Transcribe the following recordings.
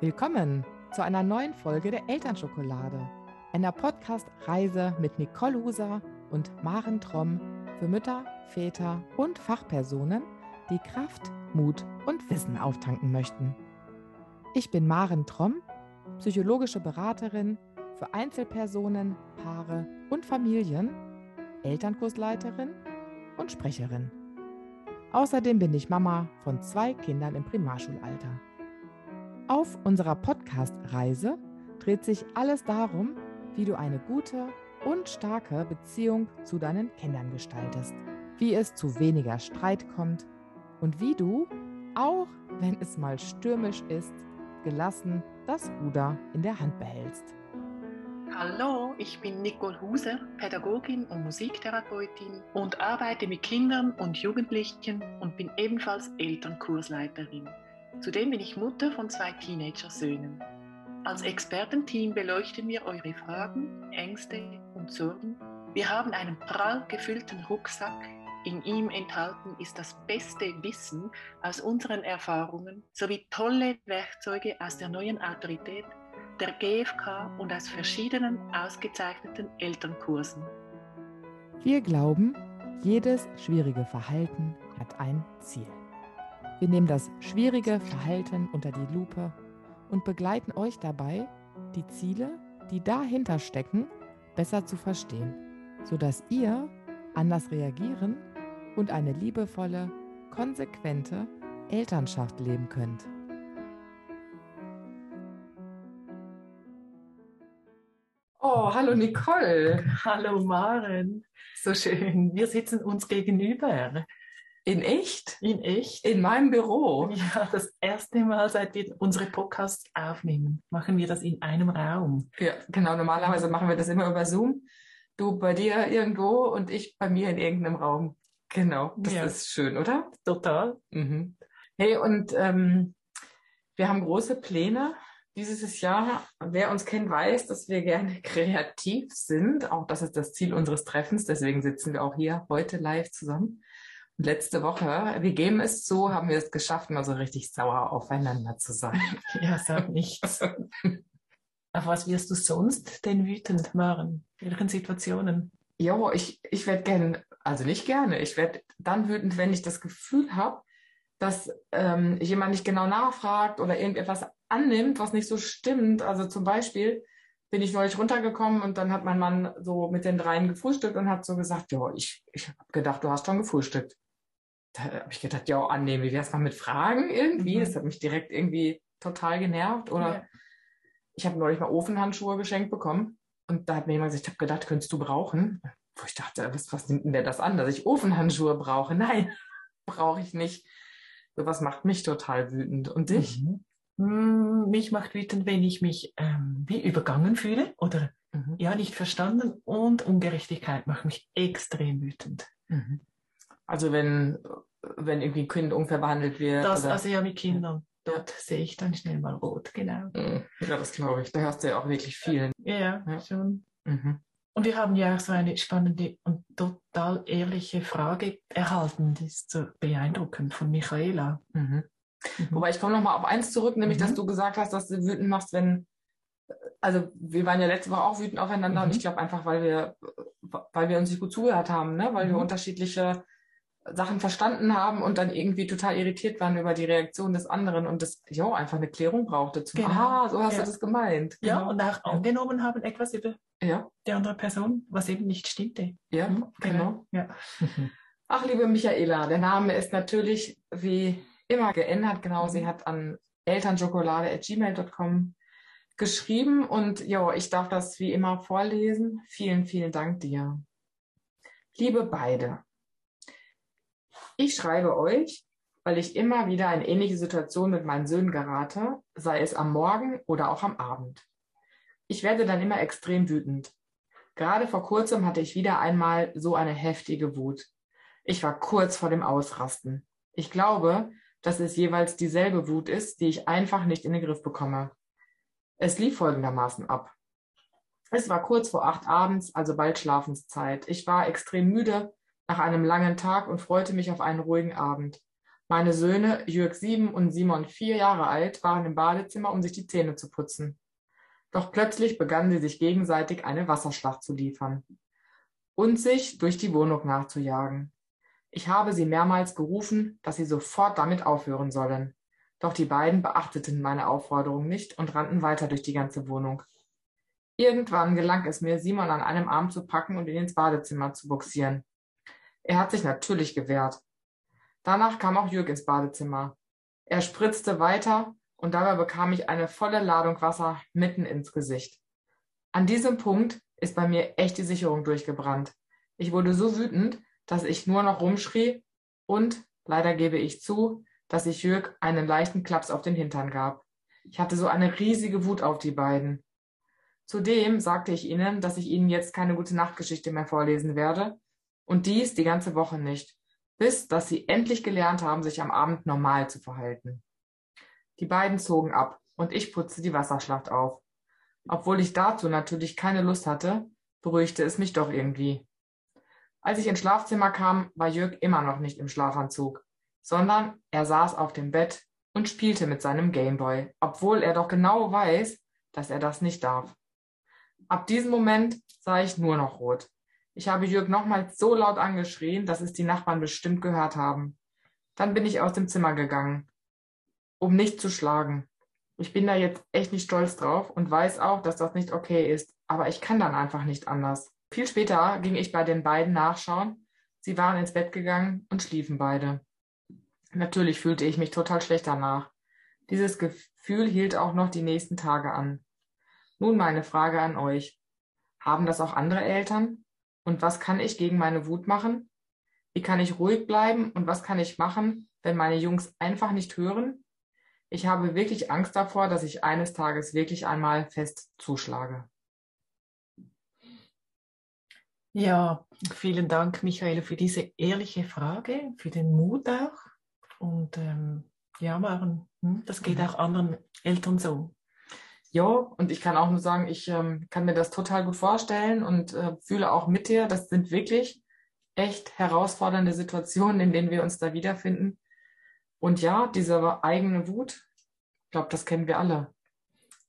Willkommen zu einer neuen Folge der Elternschokolade, einer Podcast-Reise mit Nicole Huser und Maren Tromm für Mütter, Väter und Fachpersonen, die Kraft, Mut und Wissen auftanken möchten. Ich bin Maren Tromm, psychologische Beraterin für Einzelpersonen, Paare und Familien, Elternkursleiterin und Sprecherin. Außerdem bin ich Mama von zwei Kindern im Primarschulalter. Auf unserer Podcast-Reise dreht sich alles darum, wie du eine gute und starke Beziehung zu deinen Kindern gestaltest, wie es zu weniger Streit kommt und wie du, auch wenn es mal stürmisch ist, gelassen das Ruder in der Hand behältst. Hallo, ich bin Nicole Huse, Pädagogin und Musiktherapeutin und arbeite mit Kindern und Jugendlichen und bin ebenfalls Elternkursleiterin. Zudem bin ich Mutter von zwei Teenager-Söhnen. Als Expertenteam beleuchten wir eure Fragen, Ängste und Sorgen. Wir haben einen prall gefüllten Rucksack. In ihm enthalten ist das beste Wissen aus unseren Erfahrungen sowie tolle Werkzeuge aus der neuen Autorität, der GfK und aus verschiedenen ausgezeichneten Elternkursen. Wir glauben, jedes schwierige Verhalten hat ein Ziel. Wir nehmen das schwierige Verhalten unter die Lupe und begleiten euch dabei, die Ziele, die dahinter stecken, besser zu verstehen, sodass ihr anders reagieren und eine liebevolle, konsequente Elternschaft leben könnt. Oh, hallo Nicole. Hallo Maren, so schön. Wir sitzen uns gegenüber. In echt? In echt? In meinem Büro? Ja, das erste Mal, seit wir unsere Podcasts aufnehmen, machen wir das in einem Raum. Ja, genau. Normalerweise machen wir das immer über Zoom. Du bei dir irgendwo und ich bei mir in irgendeinem Raum. Genau, das Ja. ist schön, oder? Total. Mhm. Hey, und ähm, wir haben große Pläne dieses Jahr. Wer uns kennt, weiß, dass wir gerne kreativ sind. Auch das ist das Ziel unseres Treffens. Deswegen sitzen wir auch hier heute live zusammen. Letzte Woche, wir geben es zu, haben wir es geschafft, mal so richtig sauer aufeinander zu sein. Ja, sag nichts. Auf was wirst du sonst denn wütend, Maren? In welchen Situationen? Jo, ich, ich werde gerne, also nicht gerne, ich werde dann wütend, wenn ich das Gefühl habe, dass ähm, jemand nicht genau nachfragt oder irgendetwas annimmt, was nicht so stimmt. Also zum Beispiel bin ich neulich runtergekommen und dann hat mein Mann so mit den dreien gefrühstückt und hat so gesagt, ja, ich, ich habe gedacht, du hast schon gefrühstückt. Da habe ich gedacht, ja, annehmen, wie wär's mal mit Fragen irgendwie? Mhm. Das hat mich direkt irgendwie total genervt. Oder Ja. ich habe neulich mal Ofenhandschuhe geschenkt bekommen und da hat mir jemand gesagt, ich habe gedacht, könntest du brauchen? Wo ich dachte, was, was nimmt denn der das an, dass ich Ofenhandschuhe brauche? Nein, brauche ich nicht. Sowas macht mich total wütend. Und dich? Mhm. Hm, Mich macht wütend, wenn ich mich ähm, wie übergangen fühle oder Mhm. ja nicht verstanden und Ungerechtigkeit macht mich extrem wütend. Mhm. Also wenn, wenn irgendwie ein Kind unfair behandelt wird. Das oder, also ja mit Kindern. Dort sehe ich dann schnell mal rot, genau. Mhm. ja, das glaube ich. Da hörst du ja auch wirklich viel. Ja, Ja. schon. Mhm. Und wir haben ja auch so eine spannende und total ehrliche Frage erhalten, die ist so beeindruckend von Michaela. Mhm. Wobei ich komme nochmal auf eins zurück, nämlich Mhm. dass du gesagt hast, dass du wütend machst, wenn, also wir waren ja letzte Woche auch wütend aufeinander und Mhm. ich glaube einfach, weil wir, weil wir uns nicht gut zugehört haben, ne? weil wir Mhm. unterschiedliche Sachen verstanden haben und dann irgendwie total irritiert waren über die Reaktion des anderen und das, ja, einfach eine Klärung brauchte. Zum, Genau. Aha, so hast Ja. du das gemeint. Ja, Genau. und auch angenommen haben etwas über ja, die andere Person, was eben nicht stimmte. ja, Mhm, genau. Ja. Ach, liebe Michaela, der Name ist natürlich wie immer geändert. Genau, Mhm. sie hat an elternschokolade.gmail.com geschrieben und ja, ich darf das wie immer vorlesen. Vielen, vielen Dank dir. Liebe beide, ich schreibe euch, weil ich immer wieder in ähnliche Situationen mit meinen Söhnen gerate, sei es am Morgen oder auch am Abend. Ich werde dann immer extrem wütend. Gerade vor kurzem hatte ich wieder einmal so eine heftige Wut. Ich war kurz vor dem Ausrasten. Ich glaube, dass es jeweils dieselbe Wut ist, die ich einfach nicht in den Griff bekomme. Es lief folgendermaßen ab. Es war kurz vor acht abends, also bald Schlafenszeit. Ich war extrem müde nach einem langen Tag und freute mich auf einen ruhigen Abend. Meine Söhne Jürg sieben und Simon vier Jahre alt waren im Badezimmer, um sich die Zähne zu putzen. Doch plötzlich begannen sie sich gegenseitig eine Wasserschlacht zu liefern und sich durch die Wohnung nachzujagen. Ich habe sie mehrmals gerufen, dass sie sofort damit aufhören sollen. Doch die beiden beachteten meine Aufforderung nicht und rannten weiter durch die ganze Wohnung. Irgendwann gelang es mir, Simon an einem Arm zu packen und ihn ins Badezimmer zu buxieren. Er hat sich natürlich gewehrt. Danach kam auch Jürg ins Badezimmer. Er spritzte weiter und dabei bekam ich eine volle Ladung Wasser mitten ins Gesicht. An diesem Punkt ist bei mir echt die Sicherung durchgebrannt. Ich wurde so wütend, dass ich nur noch rumschrie und, leider gebe ich zu, dass ich Jürg einen leichten Klaps auf den Hintern gab. Ich hatte so eine riesige Wut auf die beiden. Zudem sagte ich ihnen, dass ich ihnen jetzt keine gute Nachtgeschichte mehr vorlesen werde und dies die ganze Woche nicht, bis dass sie endlich gelernt haben, sich am Abend normal zu verhalten. Die beiden zogen ab und ich putzte die Wasserschlacht auf. Obwohl ich dazu natürlich keine Lust hatte, beruhigte es mich doch irgendwie. Als ich ins Schlafzimmer kam, war Jörg immer noch nicht im Schlafanzug sondern er saß auf dem Bett und spielte mit seinem Gameboy, obwohl er doch genau weiß, dass er das nicht darf. Ab diesem Moment sah ich nur noch rot. Ich habe Jürg nochmals so laut angeschrien, dass es die Nachbarn bestimmt gehört haben. Dann bin ich aus dem Zimmer gegangen, um nicht zu schlagen. Ich bin da jetzt echt nicht stolz drauf und weiß auch, dass das nicht okay ist, aber ich kann dann einfach nicht anders. Viel später ging ich bei den beiden nachschauen. Sie waren ins Bett gegangen und schliefen beide. Natürlich fühlte ich mich total schlecht danach. Dieses Gefühl hielt auch noch die nächsten Tage an. Nun meine Frage an euch. Haben das auch andere Eltern? Und was kann ich gegen meine Wut machen? Wie kann ich ruhig bleiben und was kann ich machen, wenn meine Jungs einfach nicht hören? Ich habe wirklich Angst davor, dass ich eines Tages wirklich einmal fest zuschlage. Ja, vielen Dank, Michael, für diese ehrliche Frage, für den Mut auch. Und ähm, ja, Maren, hm, das geht mhm. auch anderen Eltern so. Ja, und ich kann auch nur sagen, ich ähm, kann mir das total gut vorstellen und äh, fühle auch mit dir. Das sind wirklich echt herausfordernde Situationen, in denen wir uns da wiederfinden. Und ja, diese eigene Wut, ich glaube, das kennen wir alle.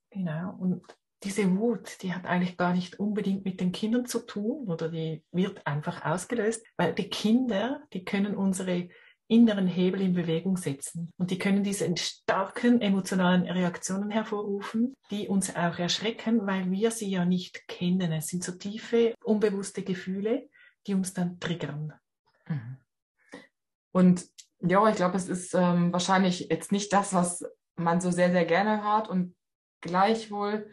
Genau. Und diese Wut, die hat eigentlich gar nicht unbedingt mit den Kindern zu tun oder die wird einfach ausgelöst, weil die Kinder, die können unsere inneren Hebel in Bewegung setzen. Und die können diese starken emotionalen Reaktionen hervorrufen, die uns auch erschrecken, weil wir sie ja nicht kennen. Es sind so tiefe, unbewusste Gefühle, die uns dann triggern. Mhm. Und ja, ich glaube, es ist ähm, wahrscheinlich jetzt nicht das, was man so sehr, sehr gerne hört. Und gleichwohl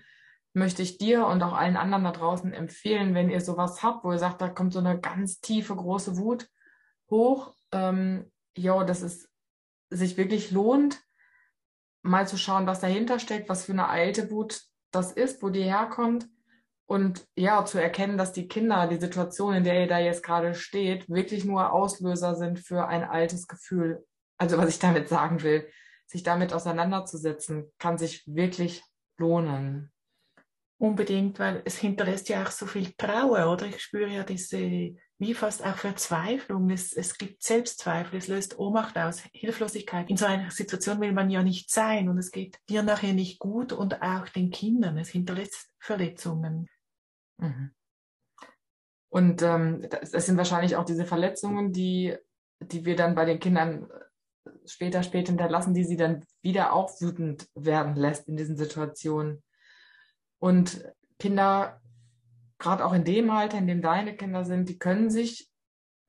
möchte ich dir und auch allen anderen da draußen empfehlen, wenn ihr sowas habt, wo ihr sagt, da kommt so eine ganz tiefe, große Wut hoch, ähm, ja, dass es sich wirklich lohnt, mal zu schauen, was dahinter steckt, was für eine alte Wut das ist, wo die herkommt. Und ja, zu erkennen, dass die Kinder, die Situation, in der ihr da jetzt gerade steht, wirklich nur Auslöser sind für ein altes Gefühl. Also was ich damit sagen will, sich damit auseinanderzusetzen, kann sich wirklich lohnen. Unbedingt, weil es hinterlässt ja auch so viel Trauer, oder? Ich spüre ja diese wie fast auch Verzweiflung. Es, es gibt Selbstzweifel, es löst Ohnmacht aus, Hilflosigkeit. In so einer Situation will man ja nicht sein und es geht dir nachher nicht gut und auch den Kindern. Es hinterlässt Verletzungen. Mhm. Und ähm, sind wahrscheinlich auch diese Verletzungen, die, die wir dann bei den Kindern später, später hinterlassen, die sie dann wieder auch wütend werden lässt in diesen Situationen. Und Kinder gerade auch in dem Alter, in dem deine Kinder sind, die können sich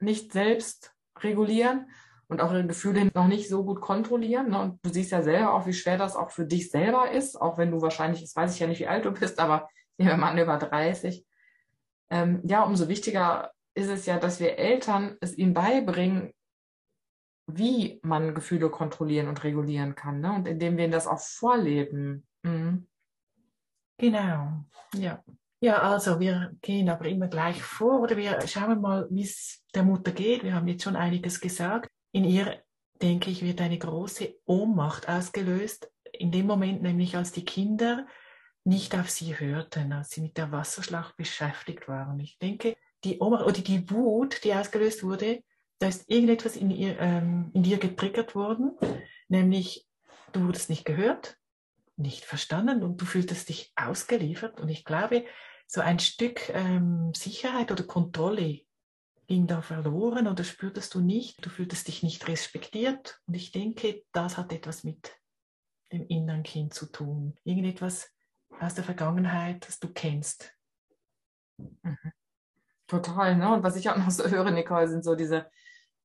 nicht selbst regulieren und auch ihre Gefühle noch nicht so gut kontrollieren. Ne? Und du siehst ja selber auch, wie schwer das auch für dich selber ist, auch wenn du wahrscheinlich, jetzt weiß ich ja nicht, wie alt du bist, aber nehmen wir mal an, über 30. Ähm, ja, umso wichtiger ist es ja, dass wir Eltern es ihnen beibringen, wie man Gefühle kontrollieren und regulieren kann. Ne? Und indem wir ihnen das auch vorleben. Mhm. Genau, ja. Ja, also wir gehen aber immer gleich vor oder wir schauen mal, wie es der Mutter geht. Wir haben jetzt schon einiges gesagt. In ihr, denke ich, wird eine große Ohnmacht ausgelöst. In dem Moment nämlich, als die Kinder nicht auf sie hörten, als sie mit der Wasserschlacht beschäftigt waren. Ich denke, die Ohnmacht oder die Wut, die ausgelöst wurde, da ist irgendetwas in, ihr, ähm, in dir getriggert worden, nämlich du wurdest nicht gehört, nicht verstanden und du fühltest dich ausgeliefert. Und ich glaube, so ein Stück ähm, Sicherheit oder Kontrolle ging da verloren oder spürtest du nicht. Du fühltest dich nicht respektiert. Und ich denke, das hat etwas mit dem inneren Kind zu tun. Irgendetwas aus der Vergangenheit, das du kennst. Mhm. Total, ne? Und was ich auch noch so höre, Nicole, sind so diese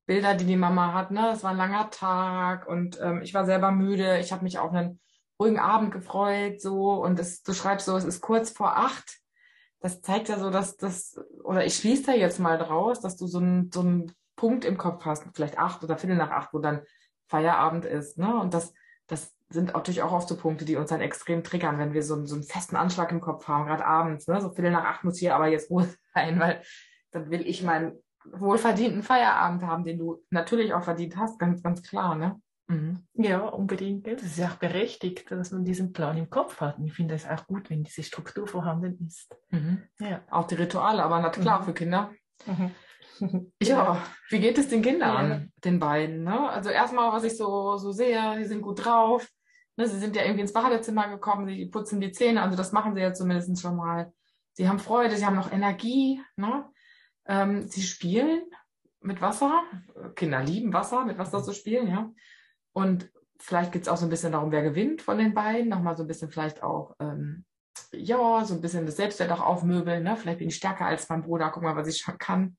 Bilder, die die Mama hat, ne? Es war ein langer Tag und ähm, ich war selber müde. Ich habe mich auf einen ruhigen Abend gefreut, so. Und das, du schreibst so, es ist kurz vor acht. Das zeigt ja so, dass das, oder ich schließe da jetzt mal draus, dass du so einen, so einen Punkt im Kopf hast, vielleicht acht oder Viertel nach acht, wo dann Feierabend ist, ne? Und das, das sind natürlich auch oft so Punkte, die uns dann extrem triggern, wenn wir so, so einen festen Anschlag im Kopf haben, gerade abends, ne? So Viertel nach acht muss hier aber jetzt Ruhe sein, weil dann will ich meinen wohlverdienten Feierabend haben, den du natürlich auch verdient hast, ganz, ganz klar, ne? Mhm. Ja, unbedingt. Das ist ja auch berechtigt, dass man diesen Plan im Kopf hat. Und ich finde es auch gut, wenn diese Struktur vorhanden ist. Mhm. Ja. Auch die Rituale, aber na klar mhm. für Kinder. Mhm. Ja, wie geht es den Kindern, ja. den beiden? Ne? Also erstmal, was ich so, so sehe, die sind gut drauf. Ne? Sie sind ja irgendwie ins Badezimmer gekommen, sie putzen die Zähne, also das machen sie ja zumindest schon mal. Sie haben Freude, sie haben noch Energie. Ne? Ähm, sie spielen mit Wasser. Kinder lieben Wasser, mit Wasser zu spielen, ja. Und vielleicht geht es auch so ein bisschen darum, wer gewinnt von den beiden. Nochmal so ein bisschen vielleicht auch, ähm, ja, so ein bisschen das Selbstwert auch aufmöbeln. Ne? Vielleicht bin ich stärker als mein Bruder. Guck mal, was ich schon kann.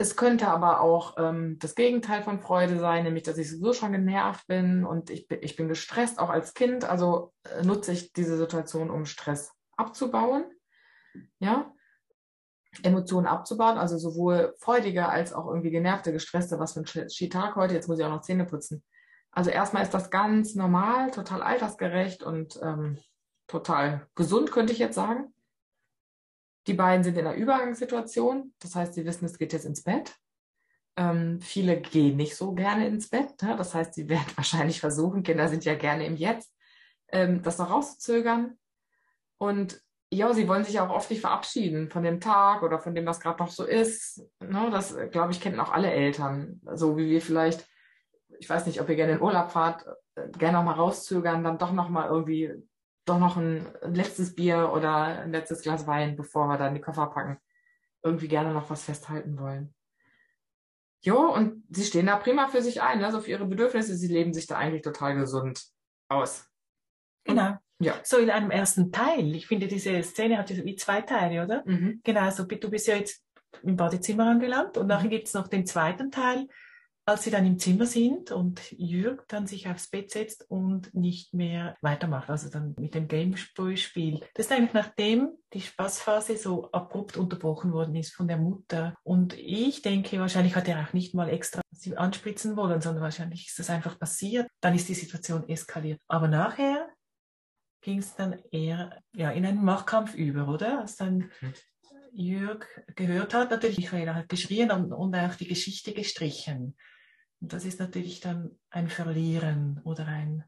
Es könnte aber auch ähm, das Gegenteil von Freude sein, nämlich dass ich sowieso schon genervt bin und ich bin, ich bin gestresst, auch als Kind. Also äh, nutze ich diese Situation, um Stress abzubauen. Ja, Emotionen abzubauen, also sowohl freudige als auch irgendwie genervte, gestresste, was für ein Skitag heute, jetzt muss ich auch noch Zähne putzen. Also erstmal ist das ganz normal, total altersgerecht und ähm, total gesund, könnte ich jetzt sagen. Die beiden sind in einer Übergangssituation, das heißt, sie wissen, es geht jetzt ins Bett. Ähm, viele gehen nicht so gerne ins Bett, ne? das heißt, sie werden wahrscheinlich versuchen, Kinder sind ja gerne im Jetzt, ähm, das noch rauszuzögern. Und ja, sie wollen sich auch oft nicht verabschieden von dem Tag oder von dem, was gerade noch so ist. Ne, das, glaube ich, kennen auch alle Eltern. So wie wir vielleicht, ich weiß nicht, ob ihr gerne in Urlaub fahrt, gerne noch mal rauszögern, dann doch noch mal irgendwie, doch noch ein letztes Bier oder ein letztes Glas Wein, bevor wir dann die Koffer packen. Irgendwie gerne noch was festhalten wollen. Jo, und sie stehen da prima für sich ein, also für ihre Bedürfnisse. Sie leben sich da eigentlich total gesund aus. Genau. Ja. So in einem ersten Teil. Ich finde, diese Szene hat wie zwei Teile, oder? Mhm. Genau, also du bist ja jetzt im Badezimmer angelangt und mhm. nachher gibt es noch den zweiten Teil, als sie dann im Zimmer sind und Jürg dann sich aufs Bett setzt und nicht mehr weitermacht, also dann mit dem Gameboy-Spiel. Das ist eigentlich nachdem die Spaßphase so abrupt unterbrochen worden ist von der Mutter. Und ich denke, wahrscheinlich hat er auch nicht mal extra sie anspritzen wollen, sondern wahrscheinlich ist das einfach passiert. Dann ist die Situation eskaliert. Aber nachher ging es dann eher ja, in einen Machtkampf über, oder? Als dann mhm. Jörg gehört hat, natürlich Michaela hat geschrien und, und auch die Geschichte gestrichen. Und das ist natürlich dann ein Verlieren oder ein,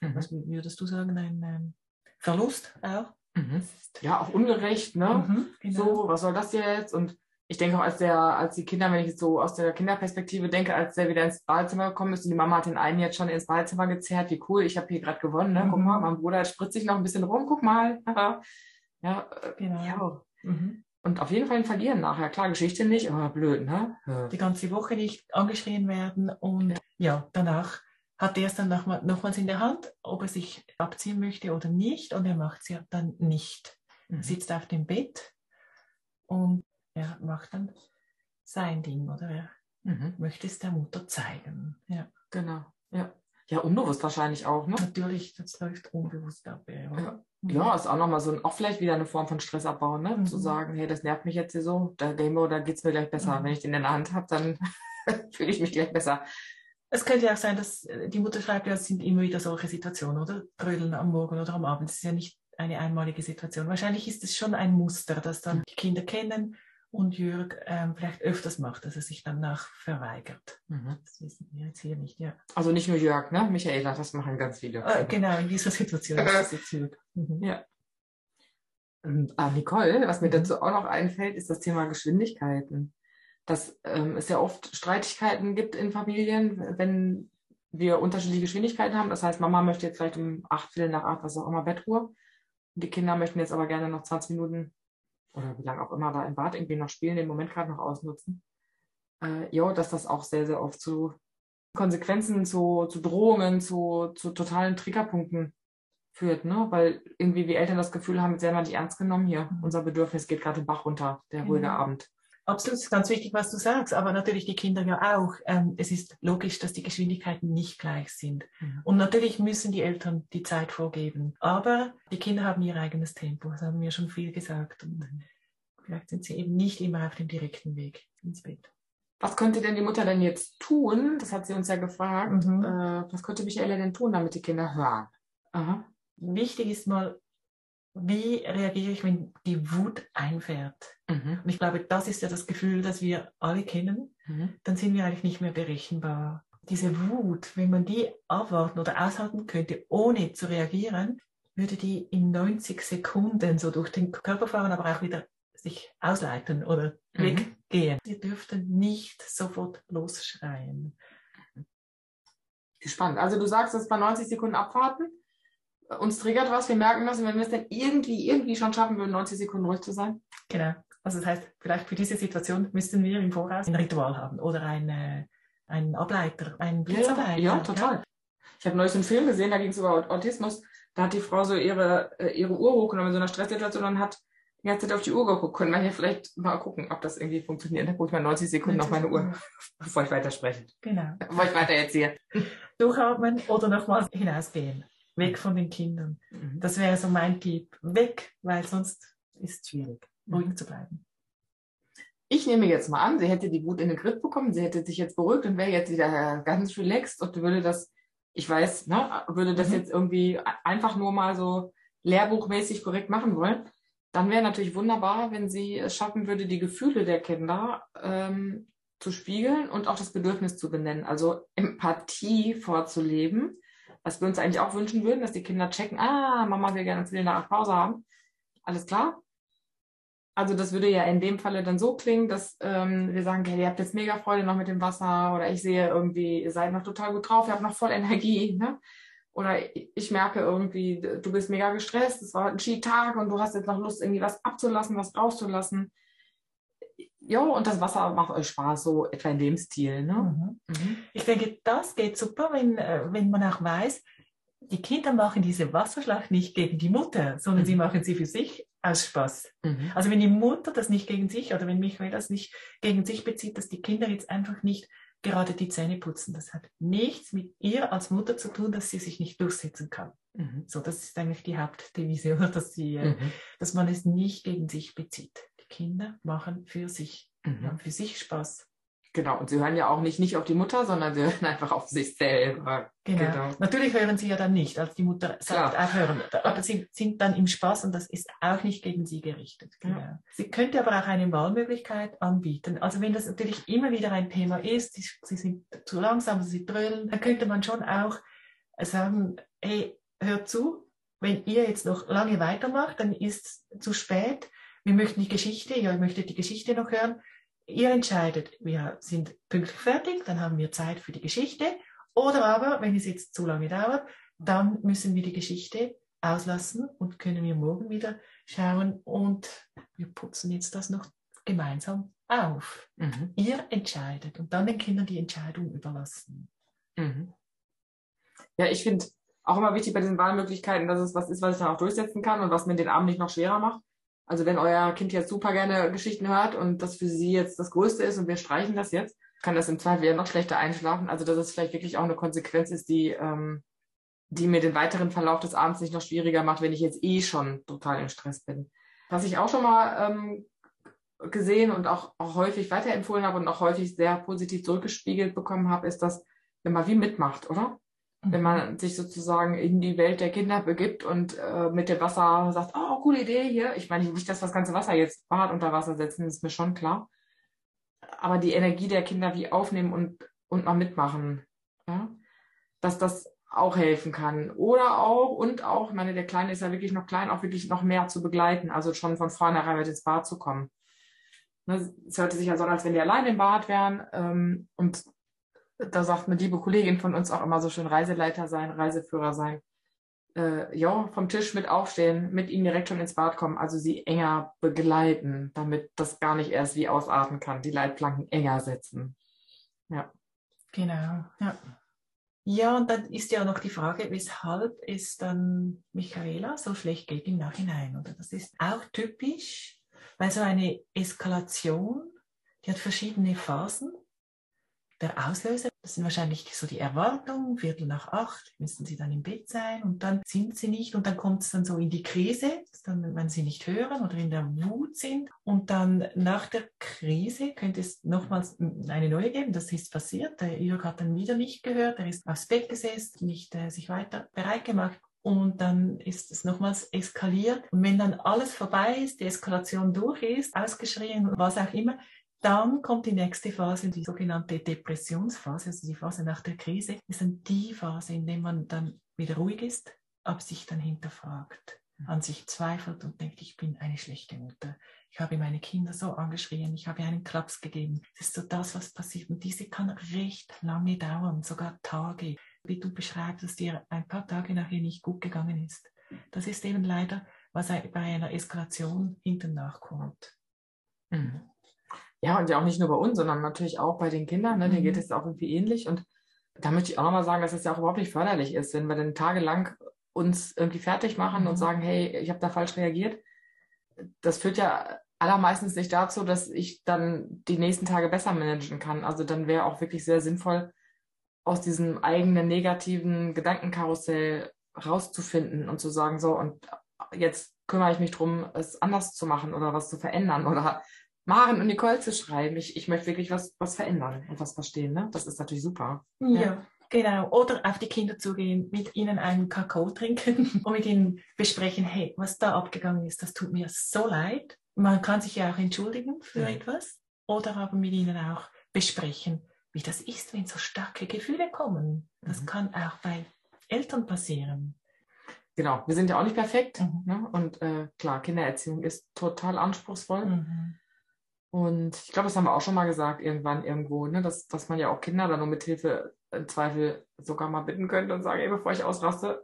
mhm. was würdest du sagen, ein, ein Verlust auch? Mhm. Ja, auch ungerecht, ne? Mhm, genau. So, was soll das jetzt? Und ich denke auch, als der, als die Kinder, wenn ich jetzt so aus der Kinderperspektive denke, als der wieder ins Badezimmer gekommen ist und die Mama hat den einen jetzt schon ins Badezimmer gezerrt, wie cool, ich habe hier gerade gewonnen, ne? Guck mhm. mal, mein Bruder spritzt sich noch ein bisschen rum, guck mal. ja, genau. Ja. Mhm. Und auf jeden Fall ein Verlieren nachher. Klar, Geschichte nicht, aber blöd, ne? Die ganze Woche nicht angeschrien werden und ja, ja danach hat er es dann nochmal, nochmals in der Hand, ob er sich abziehen möchte oder nicht und er macht es ja dann nicht. Mhm. Sitzt auf dem Bett und er macht dann sein Ding oder er mhm. möchte es der Mutter zeigen. Ja. Genau. Ja. Ja, unbewusst wahrscheinlich auch, ne? Natürlich, das läuft unbewusst ab. Ja, ja. Mhm. ja ist auch nochmal so, auch vielleicht wieder eine Form von Stressabbau, ne? Mhm. Zu sagen, hey, das nervt mich jetzt hier so, da Game da geht es mir gleich besser. Mhm. Wenn ich den in der Hand habe, dann fühle ich mich gleich besser. Es könnte ja auch sein, dass äh, die Mutter schreibt, ja, es sind immer wieder solche Situationen, oder? Trödeln am Morgen oder am Abend. Das ist ja nicht eine einmalige Situation. Wahrscheinlich ist es schon ein Muster, das dann die Kinder kennen und Jürg ähm, vielleicht öfters macht, dass er sich danach verweigert. Mhm. Das wissen wir jetzt hier nicht, ja. Also nicht nur Jörg, ne? Michaela, das machen ganz viele. Äh, genau, in dieser Situation ist es jetzt Jürg. Mhm. Ja. Und, ah, Nicole, was mir mhm. dazu auch noch einfällt, ist das Thema Geschwindigkeiten. dass ähm, es ja oft Streitigkeiten gibt in Familien, wenn wir unterschiedliche Geschwindigkeiten haben. Das heißt, Mama möchte jetzt vielleicht um acht, Viertel nach acht, was auch immer, Bettruhe. Und die Kinder möchten jetzt aber gerne noch 20 Minuten oder wie lange auch immer da im Bad irgendwie noch spielen, den Moment gerade noch ausnutzen. Äh, ja, dass das auch sehr, sehr oft zu Konsequenzen, zu, zu Drohungen, zu, zu totalen Triggerpunkten führt, ne? Weil irgendwie wir Eltern das Gefühl haben, jetzt werden wir nicht ernst genommen hier. Mhm. Unser Bedürfnis geht gerade den Bach runter, der ruhige mhm. Abend. Absolut, ist ganz wichtig, was du sagst, aber natürlich die Kinder ja auch. Ähm, es ist logisch, dass die Geschwindigkeiten nicht gleich sind. Mhm. Und natürlich müssen die Eltern die Zeit vorgeben. Aber die Kinder haben ihr eigenes Tempo, das haben wir schon viel gesagt. Und vielleicht sind sie eben nicht immer auf dem direkten Weg ins Bett. Was könnte denn die Mutter denn jetzt tun? Das hat sie uns ja gefragt. Mhm. Äh, was könnte Michaela denn tun, damit die Kinder hören? Aha. Wichtig ist mal, wie reagiere ich, wenn die Wut einfährt? Mhm. Und ich glaube, das ist ja das Gefühl, das wir alle kennen. Mhm. Dann sind wir eigentlich nicht mehr berechenbar. Diese Wut, wenn man die abwarten oder aushalten könnte, ohne zu reagieren, würde die in 90 Sekunden so durch den Körper fahren, aber auch wieder sich ausleiten oder mhm. weggehen. Wir dürften nicht sofort losschreien. Spannend. Also du sagst, dass bei 90 Sekunden abwarten uns triggert was, wir merken das und wenn wir es dann irgendwie, irgendwie schon schaffen würden, 90 Sekunden ruhig zu sein. Genau. Also das heißt, vielleicht für diese Situation müssten wir im Voraus ein Ritual haben oder ein, ein Ableiter, ein Blitzableiter. Ja, ja, total. Ja. Ich habe neulich einen Film gesehen, da ging es über Autismus. Da hat die Frau so ihre, äh, ihre Uhr hochgenommen in so einer Stresssituation und hat die ganze Zeit auf die Uhr geguckt. Können wir hier vielleicht mal gucken, ob das irgendwie funktioniert. Da gucke ich mal 90 Sekunden auf meine Uhr, bevor ich weiterspreche. Genau. Bevor ich weiter erzähle. Durchatmen oder nochmal hinausgehen weg von den Kindern. Mhm. Das wäre so mein Tipp. Weg, weil sonst ist es schwierig, ruhig mhm. zu bleiben. Ich nehme jetzt mal an, sie hätte die Wut in den Griff bekommen, sie hätte sich jetzt beruhigt und wäre jetzt wieder ganz relaxed und würde das, ich weiß, ne, würde das mhm. jetzt irgendwie einfach nur mal so lehrbuchmäßig korrekt machen wollen. Dann wäre natürlich wunderbar, wenn sie es schaffen würde, die Gefühle der Kinder ähm, zu spiegeln und auch das Bedürfnis zu benennen, also Empathie vorzuleben was wir uns eigentlich auch wünschen würden, dass die Kinder checken, ah, Mama will gerne Viertel nach Pause haben. Alles klar? Also das würde ja in dem Falle dann so klingen, dass ähm, wir sagen, hey, ihr habt jetzt mega Freude noch mit dem Wasser oder ich sehe irgendwie, ihr seid noch total gut drauf, ihr habt noch voll Energie. Ne? Oder ich merke irgendwie, du bist mega gestresst, es war ein Skitag und du hast jetzt noch Lust, irgendwie was abzulassen, was rauszulassen ja, und das Wasser macht euch Spaß, so etwa in dem Stil. Ne? Mhm. Mhm. Ich denke, das geht super, wenn, äh, wenn man auch weiß, die Kinder machen diese Wasserschlacht nicht gegen die Mutter, sondern mhm. sie machen sie für sich aus Spaß. Mhm. Also wenn die Mutter das nicht gegen sich oder wenn Michael das nicht gegen sich bezieht, dass die Kinder jetzt einfach nicht gerade die Zähne putzen. Das hat nichts mit ihr als Mutter zu tun, dass sie sich nicht durchsetzen kann. Mhm. So, das ist eigentlich die Hauptdevise, dass, sie, äh, dass man es nicht gegen sich bezieht. Kinder machen für sich, mhm. haben für sich Spaß. Genau, und sie hören ja auch nicht, nicht auf die Mutter, sondern sie hören einfach auf sich selber. Genau. genau. Natürlich hören sie ja dann nicht, als die Mutter sagt, auch hören. Aber sie sind dann im Spaß und das ist auch nicht gegen sie gerichtet. Genau. Ja. Sie könnte aber auch eine Wahlmöglichkeit anbieten. Also wenn das natürlich immer wieder ein Thema ist, sie, sie sind zu langsam, sie brüllen, dann könnte man schon auch sagen, hey, hört zu, wenn ihr jetzt noch lange weitermacht, dann ist es zu spät wir möchten die Geschichte, ja, ich möchte die Geschichte noch hören. Ihr entscheidet, wir sind pünktlich fertig, dann haben wir Zeit für die Geschichte. Oder aber, wenn es jetzt zu lange dauert, dann müssen wir die Geschichte auslassen und können wir morgen wieder schauen und wir putzen jetzt das noch gemeinsam auf. Mhm. Ihr entscheidet und dann den Kindern die Entscheidung überlassen. Mhm. Ja, ich finde auch immer wichtig bei diesen Wahlmöglichkeiten, dass es was ist, was ich dann auch durchsetzen kann und was mir den Abend nicht noch schwerer macht. Also wenn euer Kind jetzt super gerne Geschichten hört und das für sie jetzt das Größte ist und wir streichen das jetzt, kann das im Zweifel ja noch schlechter einschlafen. Also dass es vielleicht wirklich auch eine Konsequenz ist, die, ähm, die mir den weiteren Verlauf des Abends nicht noch schwieriger macht, wenn ich jetzt eh schon total im Stress bin. Was ich auch schon mal ähm, gesehen und auch, auch häufig weiterempfohlen habe und auch häufig sehr positiv zurückgespiegelt bekommen habe, ist, dass wenn man wie mitmacht, oder? Wenn man sich sozusagen in die Welt der Kinder begibt und äh, mit dem Wasser sagt, oh, coole Idee hier. Ich meine nicht, dass das ganze Wasser jetzt Bad unter Wasser setzen, ist mir schon klar. Aber die Energie der Kinder wie aufnehmen und, und mal mitmachen. Ja? Dass das auch helfen kann. Oder auch, und auch, ich meine, der Kleine ist ja wirklich noch klein, auch wirklich noch mehr zu begleiten. Also schon von vornherein mit ins Bad zu kommen. Ne, es hörte sich ja so an, als wenn die alleine im Bad wären. Ähm, und da sagt eine liebe Kollegin von uns auch immer so schön Reiseleiter sein, Reiseführer sein. Äh, ja, vom Tisch mit aufstehen, mit ihnen direkt schon ins Bad kommen, also sie enger begleiten, damit das gar nicht erst wie ausarten kann, die Leitplanken enger setzen. Ja. Genau, ja. Ja, und dann ist ja noch die Frage, weshalb es dann Michaela so schlecht geht im Nachhinein. Oder das ist auch typisch, weil so eine Eskalation, die hat verschiedene Phasen der Auslöser. Das sind wahrscheinlich so die Erwartungen, Viertel nach acht müssen sie dann im Bett sein und dann sind sie nicht und dann kommt es dann so in die Krise, dann, wenn sie nicht hören oder in der Wut sind und dann nach der Krise könnte es nochmals eine neue geben. Das ist passiert. Der Jörg hat dann wieder nicht gehört, er ist aufs Bett gesessen, nicht äh, sich weiter bereit gemacht und dann ist es nochmals eskaliert. Und wenn dann alles vorbei ist, die Eskalation durch ist, ausgeschrien, was auch immer, dann kommt die nächste Phase, die sogenannte Depressionsphase, also die Phase nach der Krise, ist dann die Phase, in der man dann wieder ruhig ist, aber sich dann hinterfragt, mhm. an sich zweifelt und denkt, ich bin eine schlechte Mutter. Ich habe meine Kinder so angeschrien, ich habe einen Klaps gegeben. Das ist so das, was passiert. Und diese kann recht lange dauern, sogar Tage. Wie du beschreibst, dass dir ein paar Tage nachher nicht gut gegangen ist. Das ist eben leider, was bei einer Eskalation hinten nachkommt. Mhm. Ja, und ja auch nicht nur bei uns, sondern natürlich auch bei den Kindern. Ne? Denen geht mhm. es auch irgendwie ähnlich. Und da möchte ich auch nochmal sagen, dass es ja auch überhaupt nicht förderlich ist, wenn wir dann tagelang uns irgendwie fertig machen mhm. und sagen, hey, ich habe da falsch reagiert. Das führt ja allermeistens nicht dazu, dass ich dann die nächsten Tage besser managen kann. Also dann wäre auch wirklich sehr sinnvoll, aus diesem eigenen negativen Gedankenkarussell rauszufinden und zu sagen, so, und jetzt kümmere ich mich darum, es anders zu machen oder was zu verändern oder Maren und Nicole zu schreiben. Ich, ich möchte wirklich was, was verändern und was verstehen. Ne? Das ist natürlich super. Ja, ja, genau. Oder auf die Kinder zugehen, mit ihnen einen Kakao trinken und mit ihnen besprechen, hey, was da abgegangen ist, das tut mir so leid. Man kann sich ja auch entschuldigen für ja. etwas oder aber mit ihnen auch besprechen, wie das ist, wenn so starke Gefühle kommen. Das mhm. kann auch bei Eltern passieren. Genau, wir sind ja auch nicht perfekt. Mhm. Ne? Und äh, klar, Kindererziehung ist total anspruchsvoll. Mhm. Und ich glaube, das haben wir auch schon mal gesagt, irgendwann irgendwo, ne, dass, dass man ja auch Kinder dann nur mit Hilfe im Zweifel sogar mal bitten könnte und sagen, ey, bevor ich ausraste,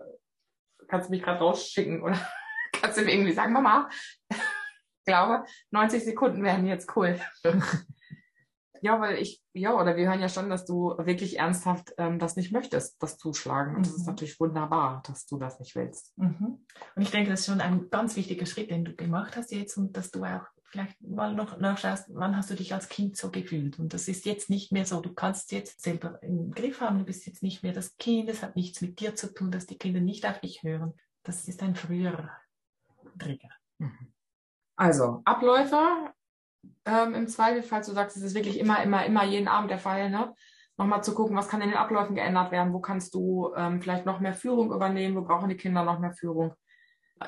kannst du mich gerade rausschicken oder kannst du mir irgendwie sagen, Mama, ich glaube, 90 Sekunden wären jetzt cool. ja, weil ich, ja, oder wir hören ja schon, dass du wirklich ernsthaft ähm, das nicht möchtest, das Zuschlagen. Und mhm. das ist natürlich wunderbar, dass du das nicht willst. Mhm. Und ich denke, das ist schon ein ganz wichtiger Schritt, den du gemacht hast jetzt und dass du auch vielleicht mal noch nachschaust, wann hast du dich als Kind so gefühlt? Und das ist jetzt nicht mehr so. Du kannst jetzt selber im Griff haben, du bist jetzt nicht mehr das Kind, es hat nichts mit dir zu tun, dass die Kinder nicht auf dich hören. Das ist ein früherer Trigger. Mhm. Also, Abläufe ähm, im Zweifelsfall, du sagst, es ist wirklich immer, immer, immer jeden Abend der Fall, ne? Nochmal zu gucken, was kann in den Abläufen geändert werden, wo kannst du ähm, vielleicht noch mehr Führung übernehmen, wo brauchen die Kinder noch mehr Führung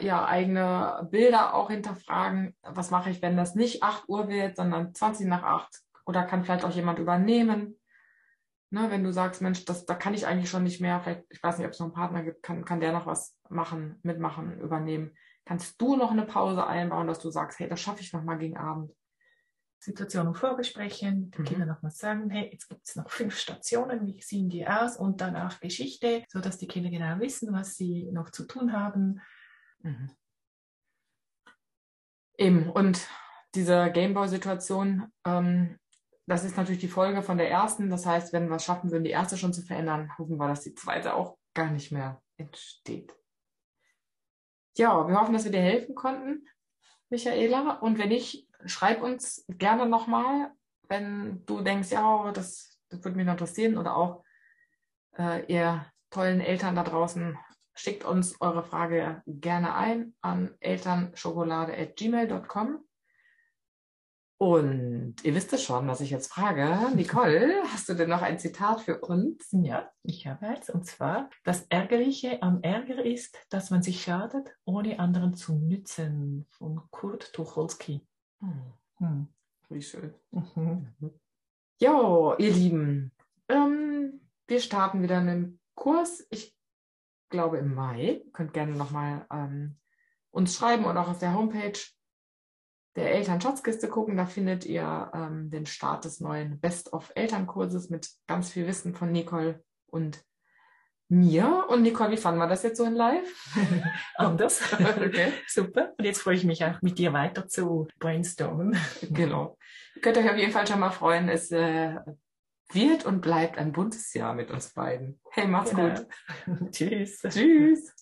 ja, eigene Bilder auch hinterfragen. Was mache ich, wenn das nicht 8 Uhr wird, sondern 20 nach 8? Oder kann vielleicht auch jemand übernehmen? Ne, wenn du sagst, Mensch, das, da kann ich eigentlich schon nicht mehr, vielleicht, ich weiß nicht, ob es noch einen Partner gibt, kann, kann der noch was machen, mitmachen, übernehmen. Kannst du noch eine Pause einbauen, dass du sagst, hey, das schaffe ich noch mal gegen Abend? Situationen vorbesprechen, den mhm. Kindern nochmal sagen, hey, jetzt gibt es noch fünf Stationen, wie sehen die aus? Und dann auch Geschichte, sodass die Kinder genau wissen, was sie noch zu tun haben. Mhm. Eben, und diese Gameboy-Situation, ähm, das ist natürlich die Folge von der ersten. Das heißt, wenn wir es schaffen würden, die erste schon zu verändern, hoffen wir, dass die zweite auch gar nicht mehr entsteht. Ja, wir hoffen, dass wir dir helfen konnten, Michaela. Und wenn nicht, schreib uns gerne nochmal, wenn du denkst, ja, das, das würde mich noch interessieren oder auch äh, ihr tollen Eltern da draußen Schickt uns eure Frage gerne ein an elternschokolade.gmail.com. Und ihr wisst es schon, was ich jetzt frage. Nicole, hast du denn noch ein Zitat für uns? Ja, ich habe eins. Und zwar, das Ärgerliche am Ärger ist, dass man sich schadet, ohne anderen zu nützen. Von Kurt Tucholsky. Hm. Hm. Wie schön. Mhm. Jo, ihr Lieben, ähm, wir starten wieder einen Kurs. Ich glaube im Mai. Könnt gerne nochmal ähm, uns schreiben und auch auf der Homepage der Elternschatzkiste gucken. Da findet ihr ähm, den Start des neuen Best-of-Elternkurses mit ganz viel Wissen von Nicole und mir. Und Nicole, wie fanden wir das jetzt so in live? Anders. okay. Super. Und jetzt freue ich mich auch, mit dir weiter zu brainstormen. Genau. Ihr könnt euch auf jeden Fall schon mal freuen. Es äh, wird und bleibt ein buntes Jahr mit uns beiden. Hey, macht's genau. gut. Tschüss. Tschüss.